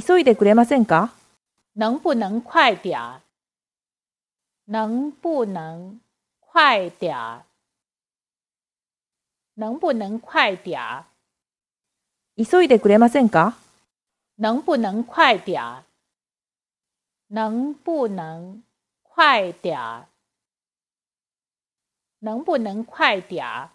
急いでくれませんか？能不能快点？儿？能不能快点？儿？能不能快点？儿？急いでくれませんか？能不能快点？儿？能不能快点？儿？能不能快点？儿？